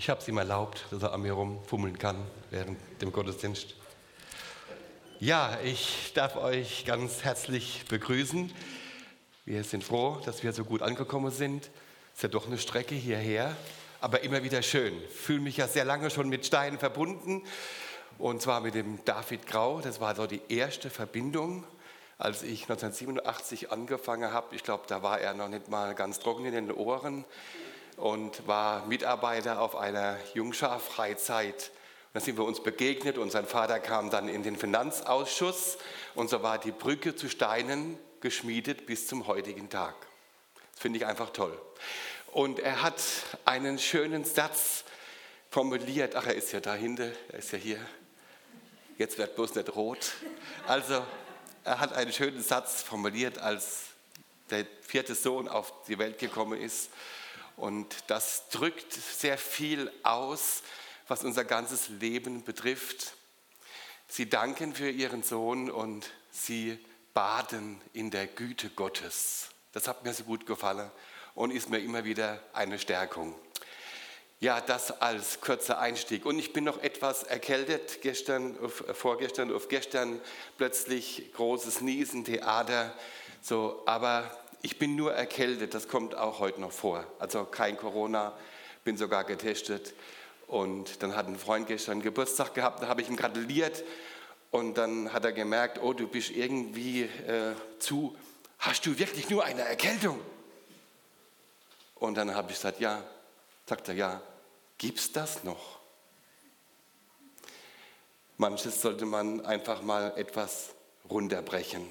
Ich habe es ihm erlaubt, dass er an mir rumfummeln kann während dem Gottesdienst. Ja, ich darf euch ganz herzlich begrüßen. Wir sind froh, dass wir so gut angekommen sind. Ist ja doch eine Strecke hierher, aber immer wieder schön. Ich fühle mich ja sehr lange schon mit Steinen verbunden und zwar mit dem David Grau. Das war so die erste Verbindung, als ich 1987 angefangen habe. Ich glaube, da war er noch nicht mal ganz trocken in den Ohren und war Mitarbeiter auf einer Jungschar-Freizeit. Da sind wir uns begegnet und sein Vater kam dann in den Finanzausschuss und so war die Brücke zu Steinen geschmiedet bis zum heutigen Tag. Das finde ich einfach toll. Und er hat einen schönen Satz formuliert. Ach, er ist ja dahinter, er ist ja hier. Jetzt wird bloß nicht rot. Also, er hat einen schönen Satz formuliert, als der vierte Sohn auf die Welt gekommen ist. Und das drückt sehr viel aus, was unser ganzes Leben betrifft. Sie danken für ihren Sohn und sie baden in der Güte Gottes. Das hat mir so gut gefallen und ist mir immer wieder eine Stärkung. Ja, das als kurzer Einstieg. Und ich bin noch etwas erkältet. Gestern, vorgestern auf gestern plötzlich großes Niesen, Theater. So, aber ich bin nur erkältet, das kommt auch heute noch vor. Also kein Corona, bin sogar getestet. Und dann hat ein Freund gestern Geburtstag gehabt, da habe ich ihm gratuliert. Und dann hat er gemerkt, oh, du bist irgendwie äh, zu, hast du wirklich nur eine Erkältung? Und dann habe ich gesagt, ja. Sagt er, ja, gibt's das noch? Manches sollte man einfach mal etwas runterbrechen.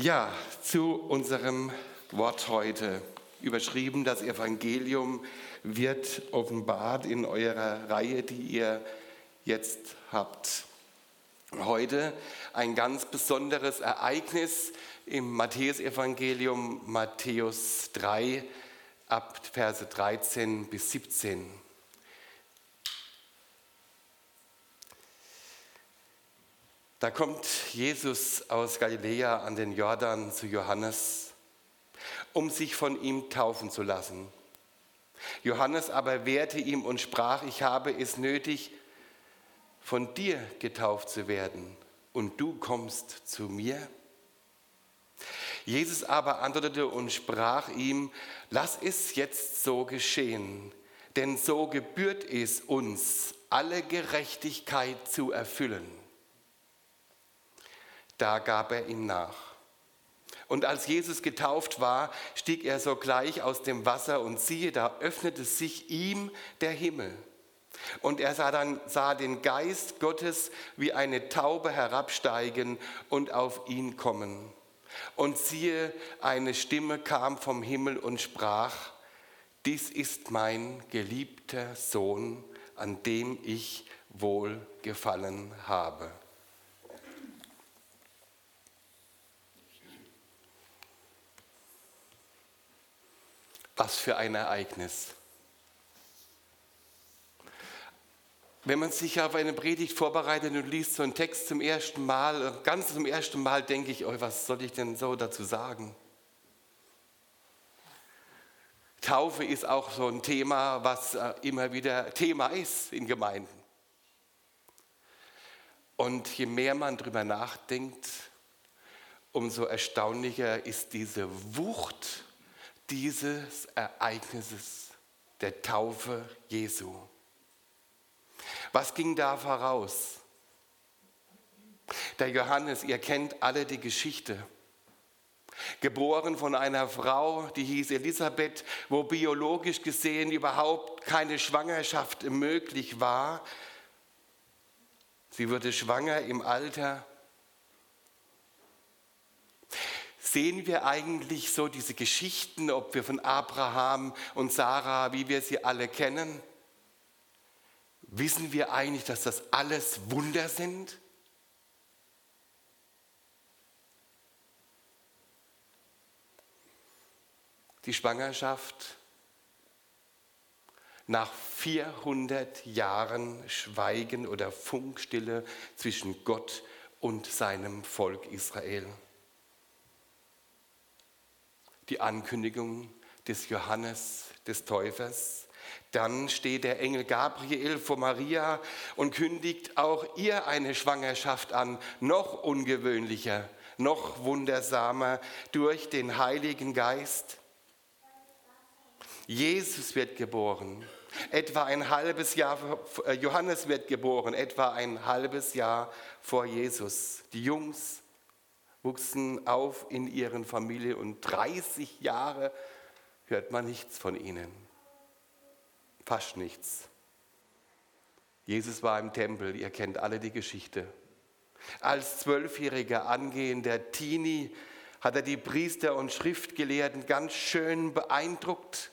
Ja, zu unserem Wort heute. Überschrieben, das Evangelium wird offenbart in eurer Reihe, die ihr jetzt habt. Heute ein ganz besonderes Ereignis im Matthäusevangelium, Matthäus 3, ab Verse 13 bis 17. Da kommt Jesus aus Galiläa an den Jordan zu Johannes, um sich von ihm taufen zu lassen. Johannes aber wehrte ihm und sprach, ich habe es nötig, von dir getauft zu werden, und du kommst zu mir? Jesus aber antwortete und sprach ihm, lass es jetzt so geschehen, denn so gebührt es uns, alle Gerechtigkeit zu erfüllen. Da gab er ihm nach. Und als Jesus getauft war, stieg er sogleich aus dem Wasser und siehe, da öffnete sich ihm der Himmel. Und er sah dann sah den Geist Gottes wie eine Taube herabsteigen und auf ihn kommen. Und siehe, eine Stimme kam vom Himmel und sprach: Dies ist mein geliebter Sohn, an dem ich wohl gefallen habe. Was für ein Ereignis. Wenn man sich auf eine Predigt vorbereitet und liest so einen Text zum ersten Mal, ganz zum ersten Mal denke ich, oh, was soll ich denn so dazu sagen? Taufe ist auch so ein Thema, was äh, immer wieder Thema ist in Gemeinden. Und je mehr man darüber nachdenkt, umso erstaunlicher ist diese Wucht dieses Ereignisses der Taufe Jesu. Was ging da voraus? Der Johannes, ihr kennt alle die Geschichte. Geboren von einer Frau, die hieß Elisabeth, wo biologisch gesehen überhaupt keine Schwangerschaft möglich war. Sie wurde schwanger im Alter sehen wir eigentlich so diese Geschichten, ob wir von Abraham und Sarah, wie wir sie alle kennen? Wissen wir eigentlich, dass das alles Wunder sind? Die Schwangerschaft nach 400 Jahren Schweigen oder Funkstille zwischen Gott und seinem Volk Israel die Ankündigung des Johannes des Täufers. Dann steht der Engel Gabriel vor Maria und kündigt auch ihr eine Schwangerschaft an, noch ungewöhnlicher, noch wundersamer durch den Heiligen Geist. Jesus wird geboren. Etwa ein halbes Jahr, äh, Johannes wird geboren, etwa ein halbes Jahr vor Jesus. Die Jungs wuchsen auf in ihren Familien und 30 Jahre hört man nichts von ihnen. Fast nichts. Jesus war im Tempel, ihr kennt alle die Geschichte. Als zwölfjähriger angehender Teenie hat er die Priester und Schriftgelehrten ganz schön beeindruckt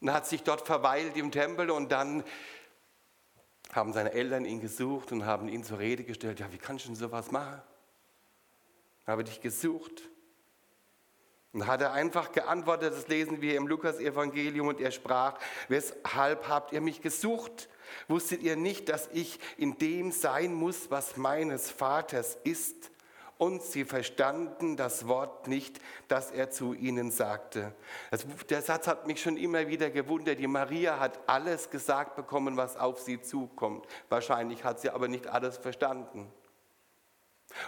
und hat sich dort verweilt im Tempel und dann haben seine Eltern ihn gesucht und haben ihn zur Rede gestellt, ja, wie kannst du denn sowas machen? Habe dich gesucht. Und hat er einfach geantwortet, das lesen wir im Lukas-Evangelium, und er sprach, weshalb habt ihr mich gesucht? Wusstet ihr nicht, dass ich in dem sein muss, was meines Vaters ist? Und sie verstanden das Wort nicht, das er zu ihnen sagte. Das, der Satz hat mich schon immer wieder gewundert. Die Maria hat alles gesagt bekommen, was auf sie zukommt. Wahrscheinlich hat sie aber nicht alles verstanden.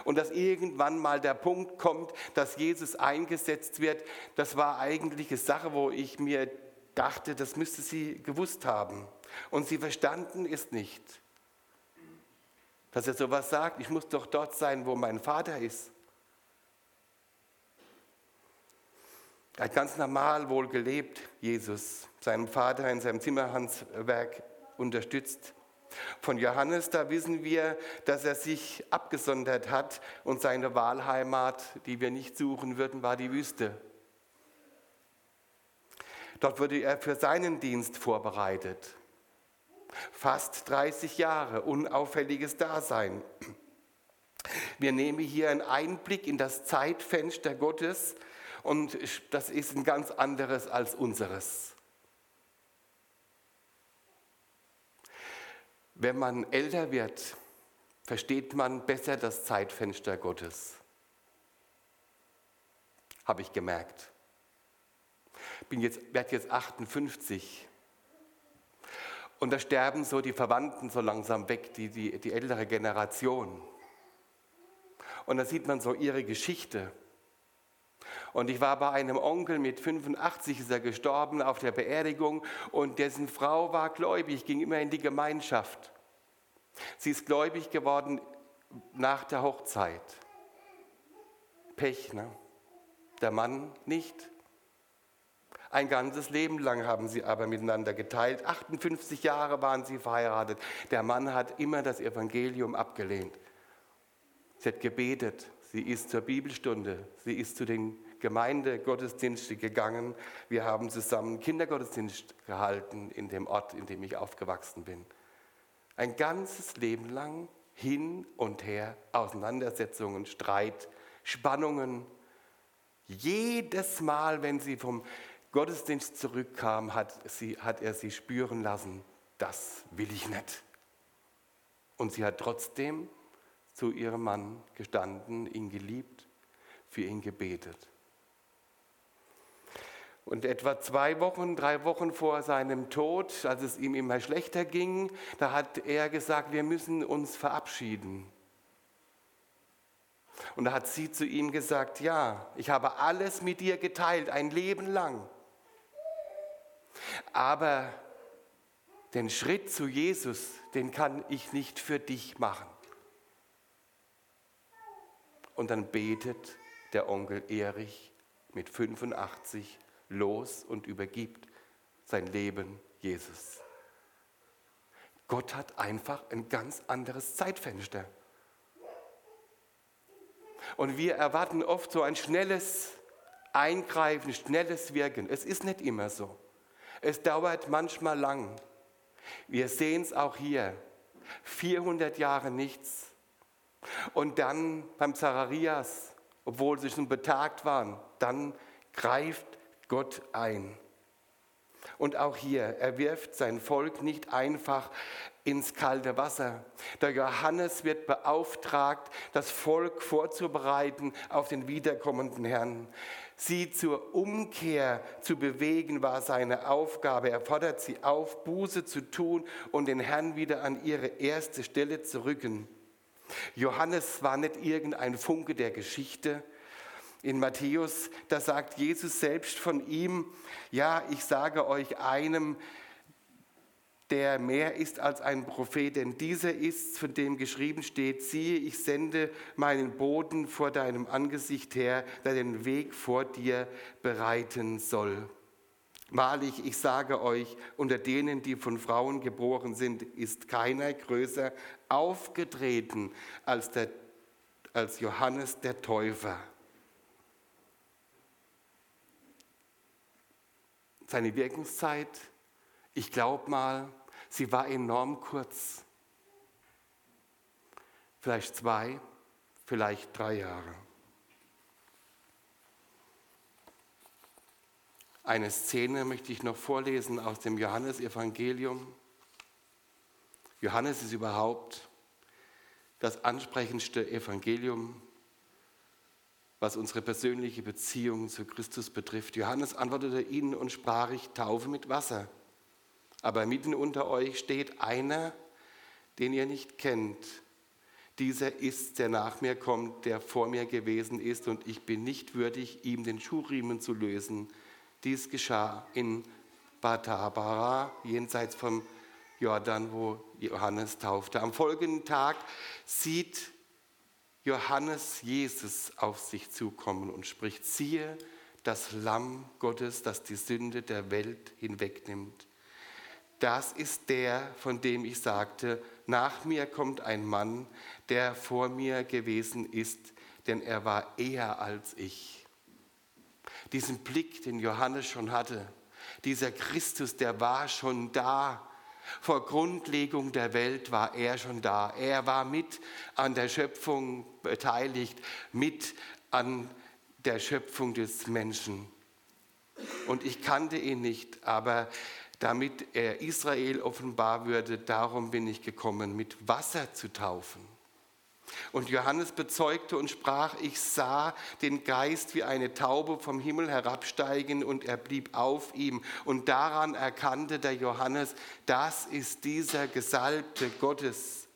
Und dass irgendwann mal der Punkt kommt, dass Jesus eingesetzt wird, das war eigentlich eine Sache, wo ich mir dachte, das müsste sie gewusst haben. Und sie verstanden es nicht. Dass er sowas sagt, ich muss doch dort sein, wo mein Vater ist. Er hat ganz normal wohl gelebt, Jesus, seinem Vater in seinem Zimmerhandswerk unterstützt. Von Johannes, da wissen wir, dass er sich abgesondert hat und seine Wahlheimat, die wir nicht suchen würden, war die Wüste. Dort wurde er für seinen Dienst vorbereitet. Fast 30 Jahre unauffälliges Dasein. Wir nehmen hier einen Einblick in das Zeitfenster Gottes und das ist ein ganz anderes als unseres. Wenn man älter wird, versteht man besser das Zeitfenster Gottes. Habe ich gemerkt. Ich jetzt, werde jetzt 58. Und da sterben so die Verwandten so langsam weg, die, die, die ältere Generation. Und da sieht man so ihre Geschichte. Und ich war bei einem Onkel mit 85, ist er gestorben auf der Beerdigung und dessen Frau war gläubig, ging immer in die Gemeinschaft. Sie ist gläubig geworden nach der Hochzeit. Pech, ne? Der Mann nicht. Ein ganzes Leben lang haben sie aber miteinander geteilt. 58 Jahre waren sie verheiratet. Der Mann hat immer das Evangelium abgelehnt. Sie hat gebetet, sie ist zur Bibelstunde, sie ist zu den Gemeindegottesdienste gegangen. Wir haben zusammen Kindergottesdienst gehalten in dem Ort, in dem ich aufgewachsen bin. Ein ganzes Leben lang hin und her, Auseinandersetzungen, Streit, Spannungen. Jedes Mal, wenn sie vom Gottesdienst zurückkam, hat, sie, hat er sie spüren lassen, das will ich nicht. Und sie hat trotzdem zu ihrem Mann gestanden, ihn geliebt, für ihn gebetet. Und etwa zwei Wochen, drei Wochen vor seinem Tod, als es ihm immer schlechter ging, da hat er gesagt, wir müssen uns verabschieden. Und da hat sie zu ihm gesagt, ja, ich habe alles mit dir geteilt, ein Leben lang. Aber den Schritt zu Jesus, den kann ich nicht für dich machen. Und dann betet der Onkel Erich mit 85 los und übergibt sein Leben Jesus. Gott hat einfach ein ganz anderes Zeitfenster. Und wir erwarten oft so ein schnelles Eingreifen, schnelles Wirken. Es ist nicht immer so. Es dauert manchmal lang. Wir sehen es auch hier. 400 Jahre nichts. Und dann beim Zacharias, obwohl sie schon betagt waren, dann greift Gott ein. Und auch hier, er wirft sein Volk nicht einfach ins kalte Wasser. Der Johannes wird beauftragt, das Volk vorzubereiten auf den wiederkommenden Herrn. Sie zur Umkehr zu bewegen war seine Aufgabe. Er fordert sie auf, Buße zu tun und den Herrn wieder an ihre erste Stelle zu rücken. Johannes war nicht irgendein Funke der Geschichte, in Matthäus, da sagt Jesus selbst von ihm, ja, ich sage euch einem, der mehr ist als ein Prophet, denn dieser ist, von dem geschrieben steht, siehe, ich sende meinen Boden vor deinem Angesicht her, der den Weg vor dir bereiten soll. Wahrlich, ich sage euch, unter denen, die von Frauen geboren sind, ist keiner größer aufgetreten als, der, als Johannes der Täufer. Seine Wirkungszeit, ich glaube mal, sie war enorm kurz. Vielleicht zwei, vielleicht drei Jahre. Eine Szene möchte ich noch vorlesen aus dem Johannesevangelium. Johannes ist überhaupt das ansprechendste Evangelium was unsere persönliche Beziehung zu Christus betrifft. Johannes antwortete ihnen und sprach, ich taufe mit Wasser. Aber mitten unter euch steht einer, den ihr nicht kennt. Dieser ist, der nach mir kommt, der vor mir gewesen ist, und ich bin nicht würdig, ihm den Schuhriemen zu lösen. Dies geschah in Batabara, jenseits vom Jordan, wo Johannes taufte. Am folgenden Tag sieht Johannes Jesus auf sich zukommen und spricht, siehe das Lamm Gottes, das die Sünde der Welt hinwegnimmt. Das ist der, von dem ich sagte, nach mir kommt ein Mann, der vor mir gewesen ist, denn er war eher als ich. Diesen Blick, den Johannes schon hatte, dieser Christus, der war schon da vor Grundlegung der Welt war er schon da. Er war mit an der Schöpfung beteiligt, mit an der Schöpfung des Menschen. Und ich kannte ihn nicht, aber damit er Israel offenbar würde, darum bin ich gekommen, mit Wasser zu taufen. Und Johannes bezeugte und sprach, ich sah den Geist wie eine Taube vom Himmel herabsteigen und er blieb auf ihm. Und daran erkannte der Johannes, das ist dieser Gesalbte Gottes,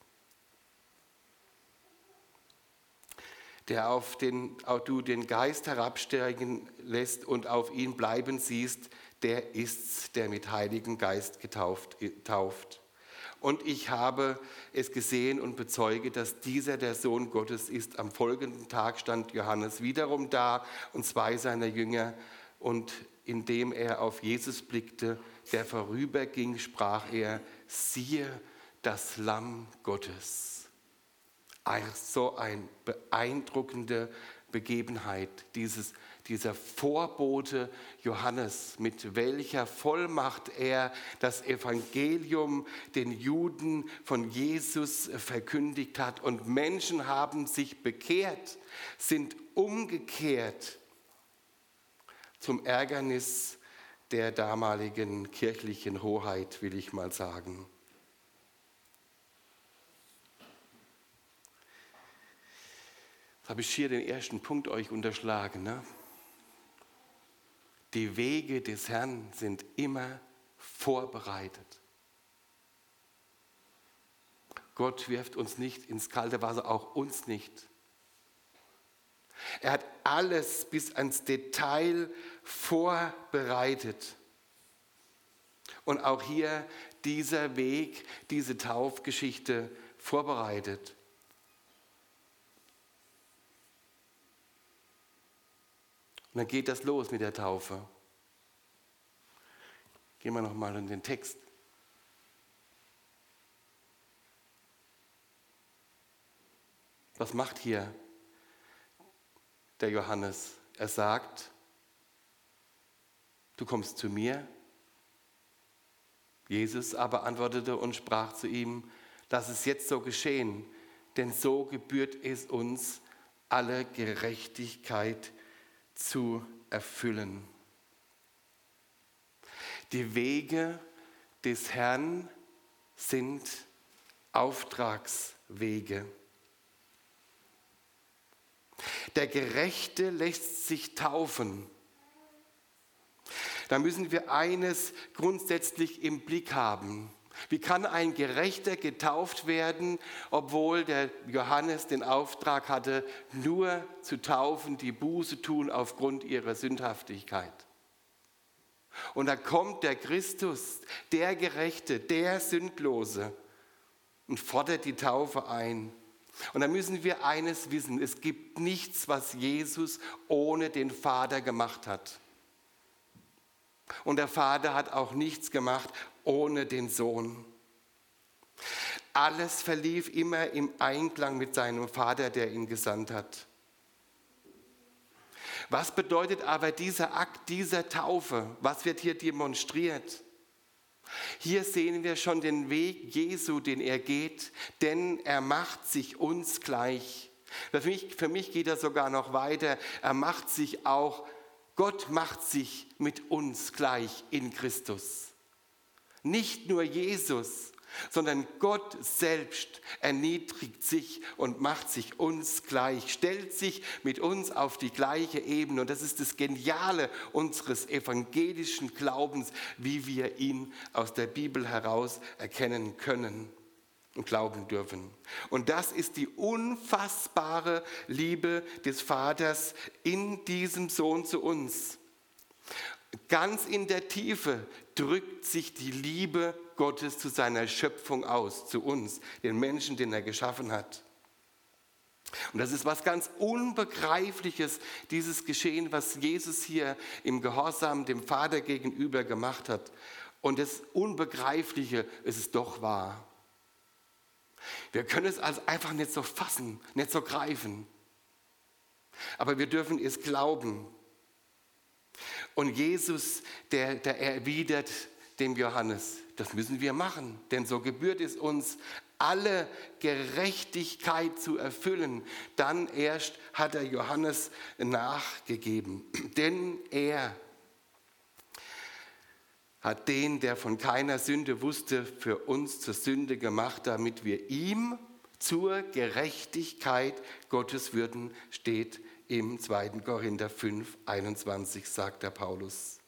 der auf den, auch du den Geist herabsteigen lässt und auf ihn bleiben siehst, der ist's, der mit Heiligen Geist getauft, tauft. Und ich habe es gesehen und bezeuge, dass dieser der Sohn Gottes ist. Am folgenden Tag stand Johannes wiederum da und zwei seiner Jünger. Und indem er auf Jesus blickte, der vorüberging, sprach er, siehe das Lamm Gottes. So eine beeindruckende Begebenheit, dieses dieser Vorbote Johannes, mit welcher Vollmacht er das Evangelium den Juden von Jesus verkündigt hat. Und Menschen haben sich bekehrt, sind umgekehrt zum Ärgernis der damaligen kirchlichen Hoheit, will ich mal sagen. Habe ich hier den ersten Punkt euch unterschlagen. Ne? Die Wege des Herrn sind immer vorbereitet. Gott wirft uns nicht ins kalte Wasser, auch uns nicht. Er hat alles bis ans Detail vorbereitet. Und auch hier dieser Weg, diese Taufgeschichte vorbereitet. Und dann geht das los mit der Taufe. Gehen wir nochmal in den Text. Was macht hier der Johannes? Er sagt, du kommst zu mir. Jesus aber antwortete und sprach zu ihm, lass es jetzt so geschehen, denn so gebührt es uns, alle Gerechtigkeit zu erfüllen. Die Wege des Herrn sind Auftragswege. Der Gerechte lässt sich taufen. Da müssen wir eines grundsätzlich im Blick haben. Wie kann ein Gerechter getauft werden, obwohl der Johannes den Auftrag hatte, nur zu taufen, die Buße tun aufgrund ihrer Sündhaftigkeit? Und da kommt der Christus, der Gerechte, der Sündlose und fordert die Taufe ein. Und da müssen wir eines wissen, es gibt nichts, was Jesus ohne den Vater gemacht hat. Und der Vater hat auch nichts gemacht ohne den Sohn. Alles verlief immer im Einklang mit seinem Vater, der ihn gesandt hat. Was bedeutet aber dieser Akt dieser Taufe? Was wird hier demonstriert? Hier sehen wir schon den Weg Jesu, den er geht, denn er macht sich uns gleich. Für mich, für mich geht er sogar noch weiter. Er macht sich auch, Gott macht sich mit uns gleich in Christus. Nicht nur Jesus, sondern Gott selbst erniedrigt sich und macht sich uns gleich, stellt sich mit uns auf die gleiche Ebene. Und das ist das Geniale unseres evangelischen Glaubens, wie wir ihn aus der Bibel heraus erkennen können und glauben dürfen. Und das ist die unfassbare Liebe des Vaters in diesem Sohn zu uns. Ganz in der Tiefe drückt sich die Liebe Gottes zu seiner Schöpfung aus, zu uns, den Menschen, den er geschaffen hat. Und das ist was ganz Unbegreifliches, dieses Geschehen, was Jesus hier im Gehorsam dem Vater gegenüber gemacht hat. Und das Unbegreifliche ist es doch wahr. Wir können es also einfach nicht so fassen, nicht so greifen. Aber wir dürfen es glauben. Und Jesus, der, der erwidert dem Johannes, das müssen wir machen, denn so gebührt es uns, alle Gerechtigkeit zu erfüllen. Dann erst hat er Johannes nachgegeben. Denn er hat den, der von keiner Sünde wusste, für uns zur Sünde gemacht, damit wir ihm zur Gerechtigkeit Gottes würden, steht im 2. Korinther 5, 21, sagt der Paulus.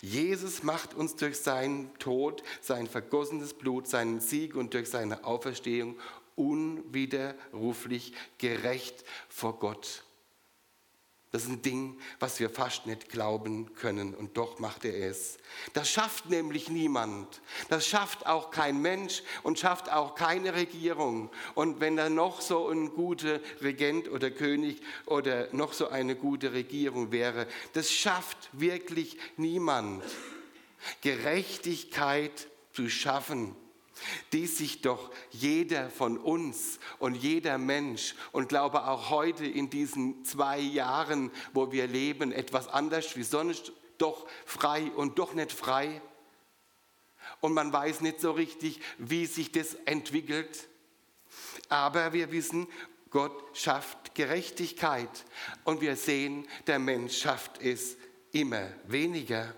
Jesus macht uns durch seinen Tod, sein vergossenes Blut, seinen Sieg und durch seine Auferstehung unwiderruflich gerecht vor Gott. Das ist ein Ding, was wir fast nicht glauben können und doch macht er es. Das schafft nämlich niemand. Das schafft auch kein Mensch und schafft auch keine Regierung. Und wenn da noch so ein guter Regent oder König oder noch so eine gute Regierung wäre, das schafft wirklich niemand. Gerechtigkeit zu schaffen die sich doch jeder von uns und jeder Mensch und glaube auch heute in diesen zwei Jahren, wo wir leben, etwas anders wie sonst, doch frei und doch nicht frei. Und man weiß nicht so richtig, wie sich das entwickelt. Aber wir wissen, Gott schafft Gerechtigkeit und wir sehen, der Mensch schafft es immer weniger.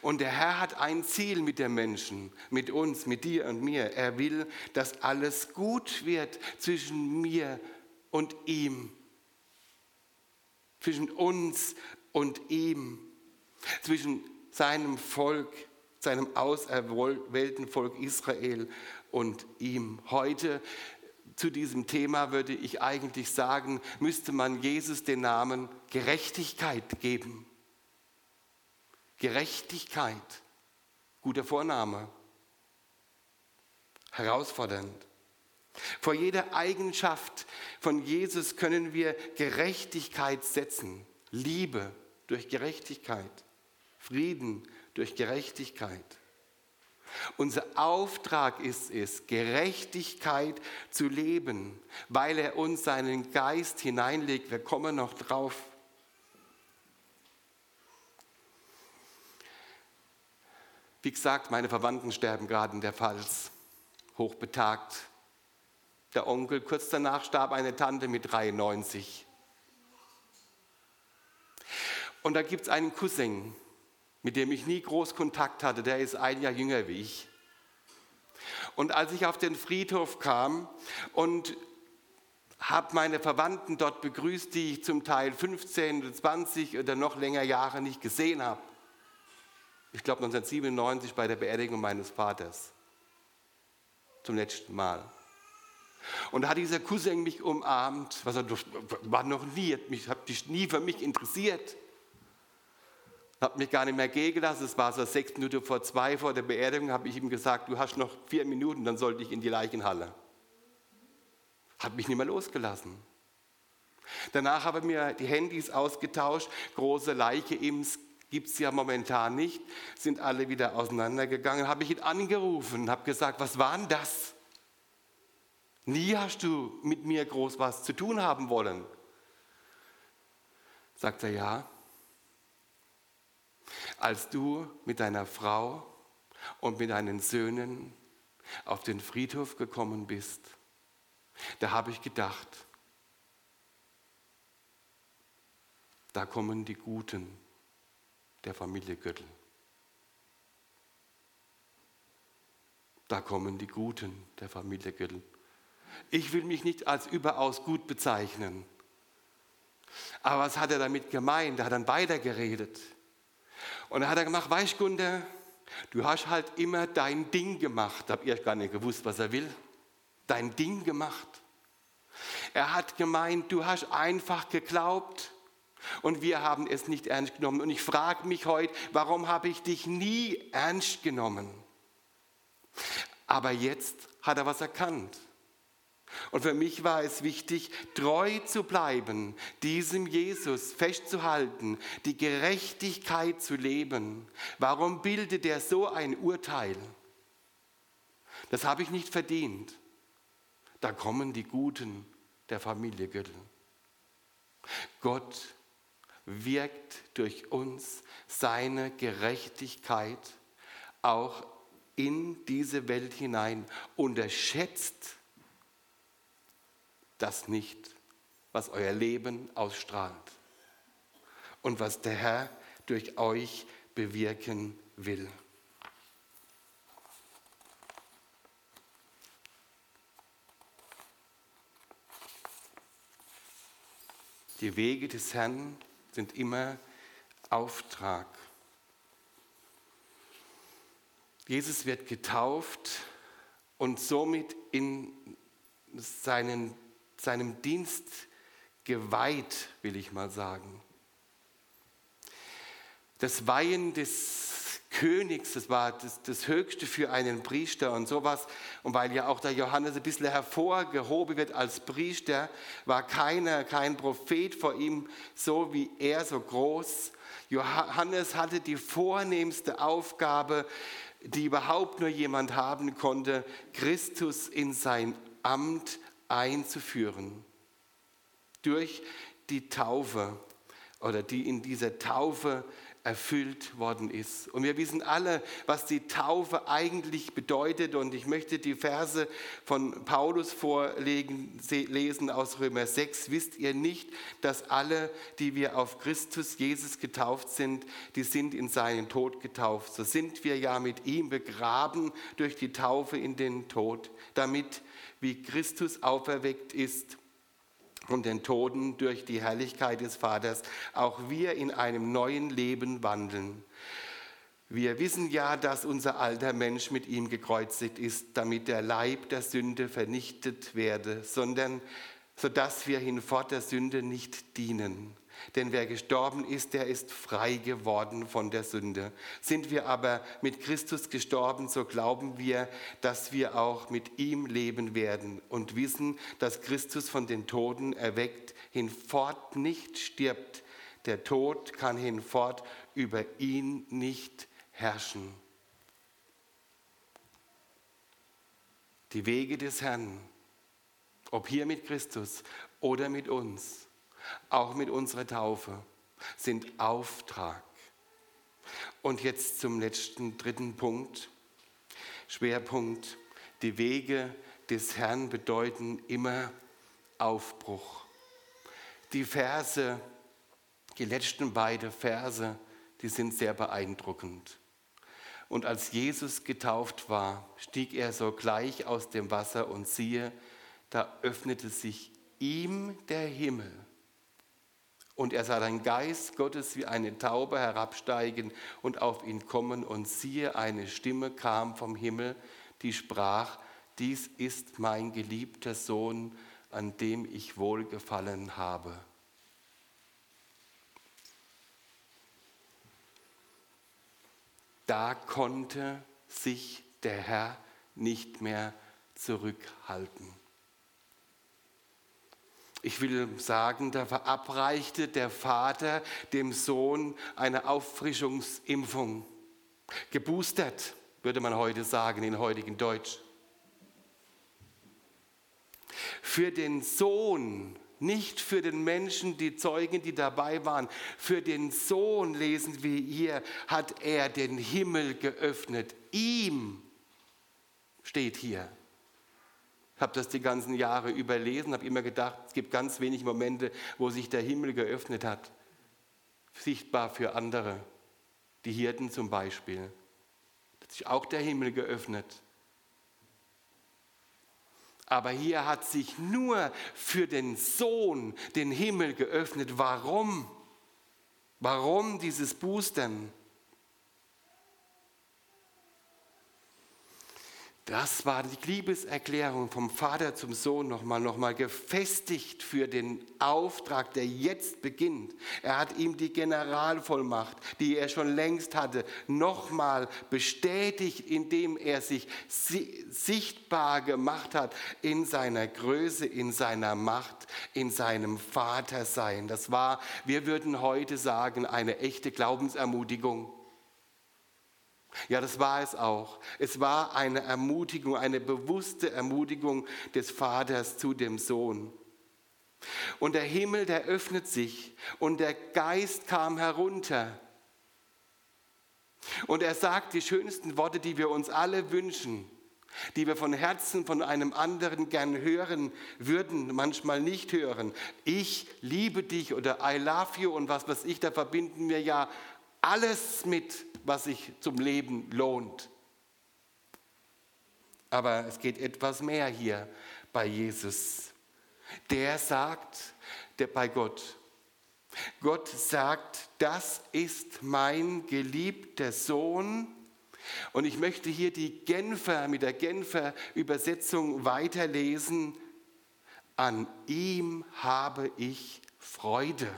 Und der Herr hat ein Ziel mit den Menschen, mit uns, mit dir und mir. Er will, dass alles gut wird zwischen mir und ihm, zwischen uns und ihm, zwischen seinem Volk, seinem auserwählten Volk Israel und ihm. Heute zu diesem Thema würde ich eigentlich sagen, müsste man Jesus den Namen Gerechtigkeit geben. Gerechtigkeit, guter Vorname, herausfordernd. Vor jeder Eigenschaft von Jesus können wir Gerechtigkeit setzen. Liebe durch Gerechtigkeit, Frieden durch Gerechtigkeit. Unser Auftrag ist es, Gerechtigkeit zu leben, weil er uns seinen Geist hineinlegt. Wir kommen noch drauf. Wie gesagt, meine Verwandten sterben gerade in der Pfalz, hochbetagt. Der Onkel, kurz danach starb eine Tante mit 93. Und da gibt es einen Cousin, mit dem ich nie groß Kontakt hatte, der ist ein Jahr jünger wie ich. Und als ich auf den Friedhof kam und habe meine Verwandten dort begrüßt, die ich zum Teil 15 oder 20 oder noch länger Jahre nicht gesehen habe. Ich glaube 1997 bei der Beerdigung meines Vaters. Zum letzten Mal. Und da hat dieser Cousin mich umarmt, was er war noch nie, hat mich, hat dich nie für mich interessiert. Hat mich gar nicht mehr gehen gelassen. Es war so sechs Minuten vor zwei vor der Beerdigung, habe ich ihm gesagt, du hast noch vier Minuten, dann sollte ich in die Leichenhalle. Hat mich nicht mehr losgelassen. Danach haben wir die Handys ausgetauscht. Große Leiche gibt es ja momentan nicht. Sind alle wieder auseinandergegangen. Habe ich ihn angerufen habe gesagt, was war denn das? Nie hast du mit mir groß was zu tun haben wollen. Sagt er ja. Als du mit deiner Frau und mit deinen Söhnen auf den Friedhof gekommen bist, da habe ich gedacht, da kommen die Guten der Familie Göttl. Da kommen die Guten der Familie Göttl. Ich will mich nicht als überaus gut bezeichnen. Aber was hat er damit gemeint? Er hat dann weitergeredet. Und dann hat er gemacht, weißt Gunter, du hast halt immer dein Ding gemacht. Habt ihr gar nicht gewusst, was er will? Dein Ding gemacht. Er hat gemeint, du hast einfach geglaubt und wir haben es nicht ernst genommen. Und ich frage mich heute, warum habe ich dich nie ernst genommen? Aber jetzt hat er was erkannt. Und für mich war es wichtig, treu zu bleiben, diesem Jesus festzuhalten, die Gerechtigkeit zu leben. Warum bildet er so ein Urteil? Das habe ich nicht verdient. Da kommen die Guten der Familie Göttel. Gott wirkt durch uns seine Gerechtigkeit auch in diese Welt hinein, unterschätzt das nicht, was euer Leben ausstrahlt und was der Herr durch euch bewirken will. Die Wege des Herrn sind immer Auftrag. Jesus wird getauft und somit in seinen seinem Dienst geweiht, will ich mal sagen. Das Weihen des Königs, das war das, das, Höchste für einen Priester und sowas. Und weil ja auch der Johannes ein bisschen hervorgehoben wird als Priester, war keiner, kein Prophet vor ihm so wie er, so groß. Johannes hatte die vornehmste Aufgabe, die überhaupt nur jemand haben konnte, Christus in sein Amt einzuführen. Durch die Taufe oder die in dieser Taufe erfüllt worden ist. Und wir wissen alle, was die Taufe eigentlich bedeutet. Und ich möchte die Verse von Paulus vorlegen, lesen aus Römer 6. Wisst ihr nicht, dass alle, die wir auf Christus Jesus getauft sind, die sind in seinen Tod getauft. So sind wir ja mit ihm begraben durch die Taufe in den Tod, damit wie Christus auferweckt ist und den Toten durch die Herrlichkeit des Vaters, auch wir in einem neuen Leben wandeln. Wir wissen ja, dass unser alter Mensch mit ihm gekreuzigt ist, damit der Leib der Sünde vernichtet werde, sondern sodass wir hinfort der Sünde nicht dienen. Denn wer gestorben ist, der ist frei geworden von der Sünde. Sind wir aber mit Christus gestorben, so glauben wir, dass wir auch mit ihm leben werden und wissen, dass Christus von den Toten erweckt hinfort nicht stirbt. Der Tod kann hinfort über ihn nicht herrschen. Die Wege des Herrn, ob hier mit Christus oder mit uns, auch mit unserer Taufe, sind Auftrag. Und jetzt zum letzten, dritten Punkt. Schwerpunkt. Die Wege des Herrn bedeuten immer Aufbruch. Die Verse, die letzten beiden Verse, die sind sehr beeindruckend. Und als Jesus getauft war, stieg er sogleich aus dem Wasser und siehe, da öffnete sich ihm der Himmel. Und er sah den Geist Gottes wie eine Taube herabsteigen und auf ihn kommen. Und siehe, eine Stimme kam vom Himmel, die sprach, dies ist mein geliebter Sohn, an dem ich wohlgefallen habe. Da konnte sich der Herr nicht mehr zurückhalten. Ich will sagen, da verabreichte der Vater dem Sohn eine Auffrischungsimpfung. Geboostert, würde man heute sagen in heutigen Deutsch. Für den Sohn, nicht für den Menschen, die Zeugen, die dabei waren, für den Sohn lesen wir hier, hat er den Himmel geöffnet. Ihm steht hier habe das die ganzen Jahre überlesen, habe immer gedacht, es gibt ganz wenige Momente, wo sich der Himmel geöffnet hat. Sichtbar für andere. Die Hirten zum Beispiel. Da hat sich auch der Himmel geöffnet. Aber hier hat sich nur für den Sohn den Himmel geöffnet. Warum? Warum dieses Boostern? Das war die Liebeserklärung vom Vater zum Sohn nochmal, nochmal gefestigt für den Auftrag, der jetzt beginnt. Er hat ihm die Generalvollmacht, die er schon längst hatte, nochmal bestätigt, indem er sich sichtbar gemacht hat in seiner Größe, in seiner Macht, in seinem Vatersein. Das war, wir würden heute sagen, eine echte Glaubensermutigung. Ja, das war es auch. Es war eine Ermutigung, eine bewusste Ermutigung des Vaters zu dem Sohn. Und der Himmel, der öffnet sich und der Geist kam herunter. Und er sagt die schönsten Worte, die wir uns alle wünschen, die wir von Herzen von einem anderen gern hören würden, manchmal nicht hören. Ich liebe dich oder I love you und was weiß ich, da verbinden wir ja alles mit was sich zum Leben lohnt. Aber es geht etwas mehr hier bei Jesus. Der sagt, der bei Gott, Gott sagt, das ist mein geliebter Sohn. Und ich möchte hier die Genfer mit der Genfer Übersetzung weiterlesen. An ihm habe ich Freude.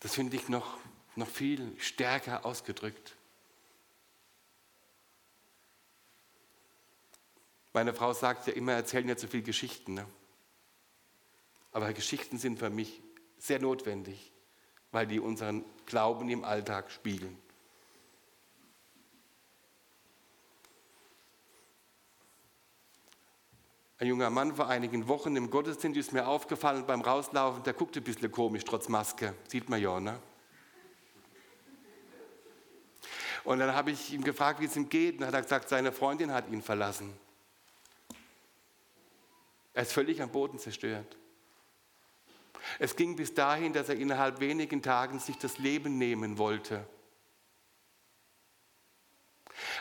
Das finde ich noch, noch viel stärker ausgedrückt. Meine Frau sagt ja immer, erzählen ja zu viel Geschichten. Ne? Aber Geschichten sind für mich sehr notwendig, weil die unseren Glauben im Alltag spiegeln. Ein junger Mann vor einigen Wochen im Gottesdienst ist mir aufgefallen beim Rauslaufen, der guckte ein bisschen komisch, trotz Maske. Sieht man ja, ne? Und dann habe ich ihn gefragt, wie es ihm geht. Und dann hat er gesagt, seine Freundin hat ihn verlassen. Er ist völlig am Boden zerstört. Es ging bis dahin, dass er innerhalb wenigen Tagen sich das Leben nehmen wollte.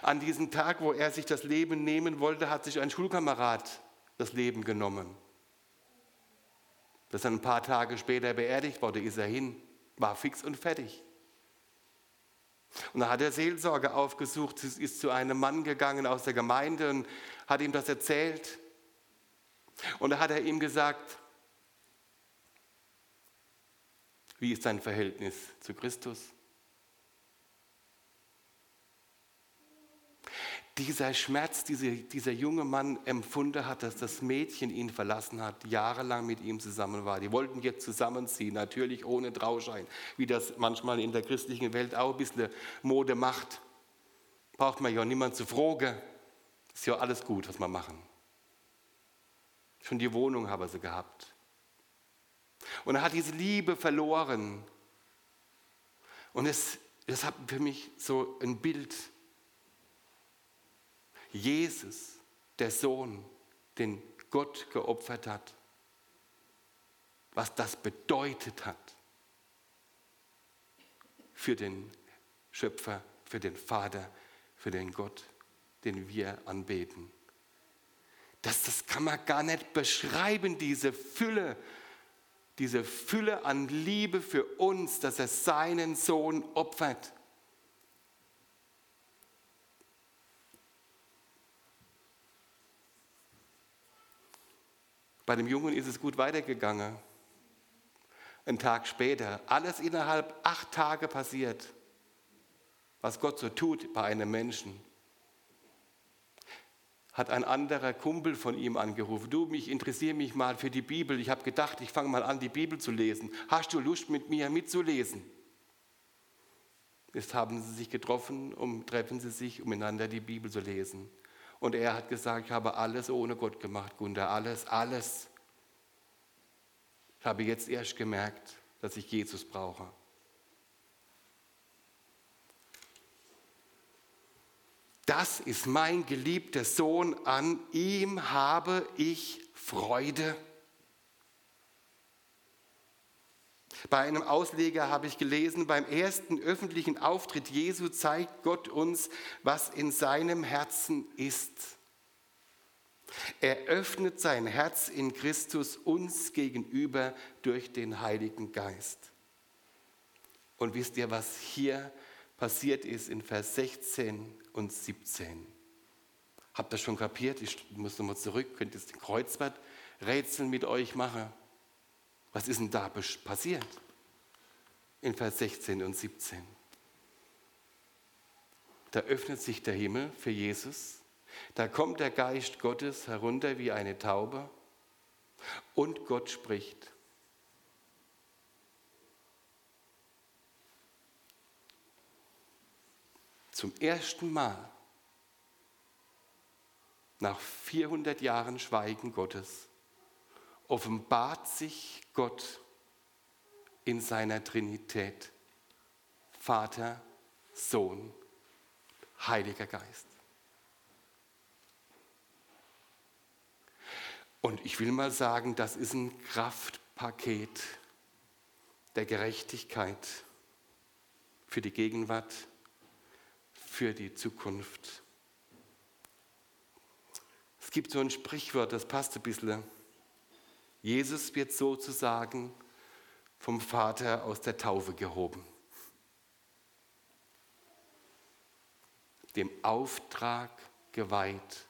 An diesem Tag, wo er sich das Leben nehmen wollte, hat sich ein Schulkamerad das Leben genommen. Dass er ein paar Tage später beerdigt wurde, ist er hin, war fix und fertig. Und da hat er Seelsorge aufgesucht, ist zu einem Mann gegangen aus der Gemeinde und hat ihm das erzählt. Und da hat er ihm gesagt, wie ist sein Verhältnis zu Christus? Dieser Schmerz, diese, dieser junge Mann empfunden hat, dass das Mädchen ihn verlassen hat, jahrelang mit ihm zusammen war. Die wollten jetzt zusammenziehen, natürlich ohne Trauschein, wie das manchmal in der christlichen Welt auch ein bisschen Mode macht. Braucht man ja niemand zu fragen. Ist ja alles gut, was wir machen. Schon die Wohnung haben sie gehabt. Und er hat diese Liebe verloren. Und es, das hat für mich so ein Bild Jesus, der Sohn, den Gott geopfert hat, was das bedeutet hat für den Schöpfer, für den Vater, für den Gott, den wir anbeten. Das, das kann man gar nicht beschreiben, diese Fülle, diese Fülle an Liebe für uns, dass er seinen Sohn opfert. Bei dem Jungen ist es gut weitergegangen. Ein Tag später, alles innerhalb acht Tage passiert, was Gott so tut bei einem Menschen. Hat ein anderer Kumpel von ihm angerufen, du, mich interessiere mich mal für die Bibel. Ich habe gedacht, ich fange mal an, die Bibel zu lesen. Hast du Lust, mit mir mitzulesen? Jetzt haben sie sich getroffen, um, treffen sie sich, um miteinander die Bibel zu lesen. Und er hat gesagt, ich habe alles ohne Gott gemacht, Gunther, alles, alles. Ich habe jetzt erst gemerkt, dass ich Jesus brauche. Das ist mein geliebter Sohn, an ihm habe ich Freude. Bei einem Ausleger habe ich gelesen, beim ersten öffentlichen Auftritt Jesu zeigt Gott uns, was in seinem Herzen ist. Er öffnet sein Herz in Christus uns gegenüber durch den Heiligen Geist. Und wisst ihr, was hier passiert ist in Vers 16 und 17? Habt ihr schon kapiert? Ich muss nochmal zurück, könnt jetzt den Kreuzworträtsel mit euch machen. Was ist denn da passiert? In Vers 16 und 17. Da öffnet sich der Himmel für Jesus. Da kommt der Geist Gottes herunter wie eine Taube und Gott spricht. Zum ersten Mal nach 400 Jahren Schweigen Gottes offenbart sich Gott in seiner Trinität. Vater, Sohn, Heiliger Geist. Und ich will mal sagen, das ist ein Kraftpaket der Gerechtigkeit für die Gegenwart, für die Zukunft. Es gibt so ein Sprichwort, das passt ein bisschen. Jesus wird sozusagen vom Vater aus der Taufe gehoben. Dem Auftrag geweiht,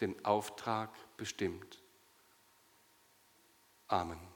den Auftrag bestimmt. Amen.